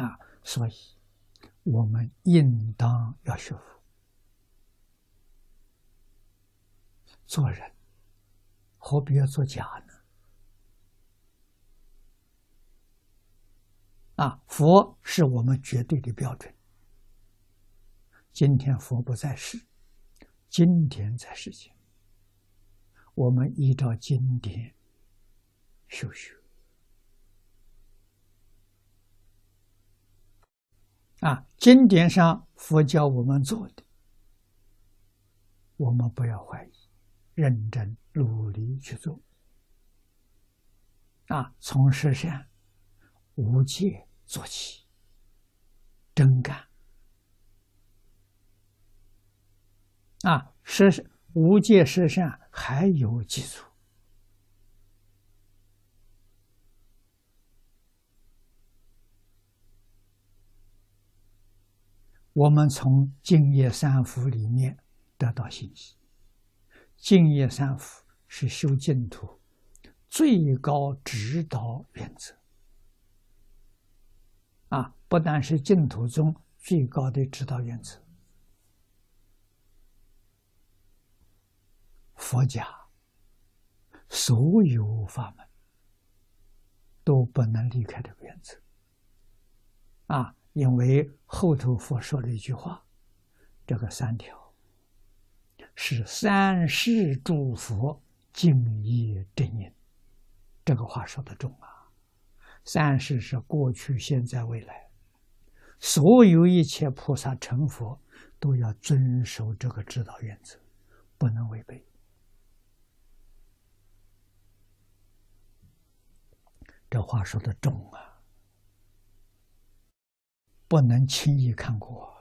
啊，所以我们应当要学佛，做人何必要做假呢？啊，佛是我们绝对的标准。今天佛不在世，经典在世间，我们依照经典修学。啊，经典上佛教我们做的，我们不要怀疑，认真努力去做。啊，从实善、无戒做起，真干。啊，实无戒实善还有基础。我们从《净业三福》里面得到信息，《净业三福》是修净土最高指导原则。啊，不但是净土中最高的指导原则，佛家所有法门都不能离开这个原则。啊。因为后头佛说了一句话，这个三条是三世诸佛敬业正因，这个话说的重啊。三世是过去、现在、未来，所有一切菩萨成佛都要遵守这个指导原则，不能违背。这话说的重啊。不能轻易看过。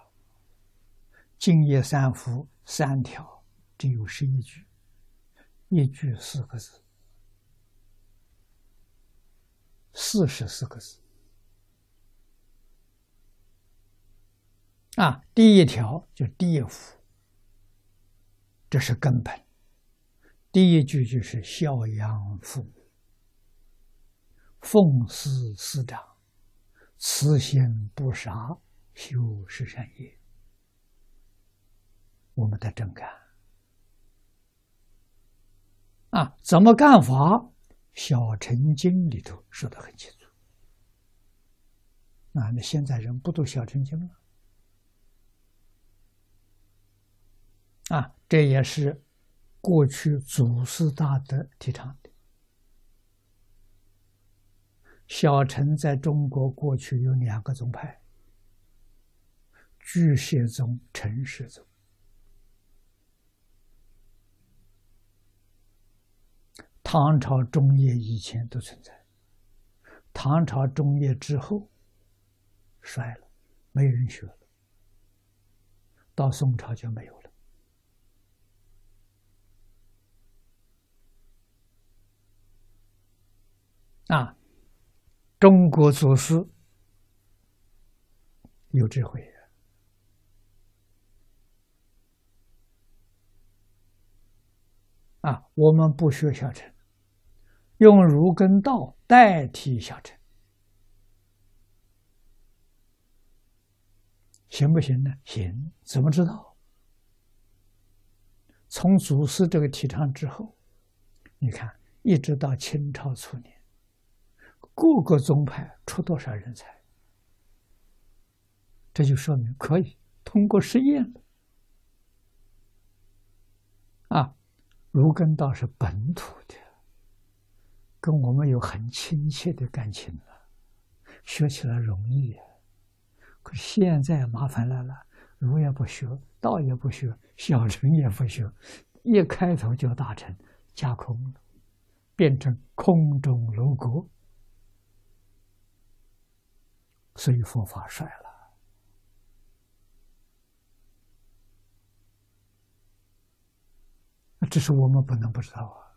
敬业三福三条只有十一句，一句四个字，四十四个字。啊，第一条就第一福，这是根本。第一句就是孝养父母，奉事师长。慈心不杀，修十善业。我们的真干啊，怎么干法？《小乘经》里头说的很清楚。啊，那现在人不读《小乘经》了啊，这也是过去祖师大德提倡的。小乘在中国过去有两个宗派：巨蟹宗、陈氏宗。唐朝中叶以前都存在，唐朝中叶之后衰了，没人学了。到宋朝就没有了。啊。中国祖师有智慧啊！我们不学小乘，用儒根道代替小乘，行不行呢？行，怎么知道？从祖师这个提倡之后，你看，一直到清朝初年。各个宗派出多少人才？这就说明可以通过实验啊，儒根道是本土的，跟我们有很亲切的感情了，学起来容易。可现在麻烦来了，儒也不学，道也不学，小乘也不学，一开头就大成，架空了，变成空中楼阁。所以佛法衰了，这是我们不能不知道啊。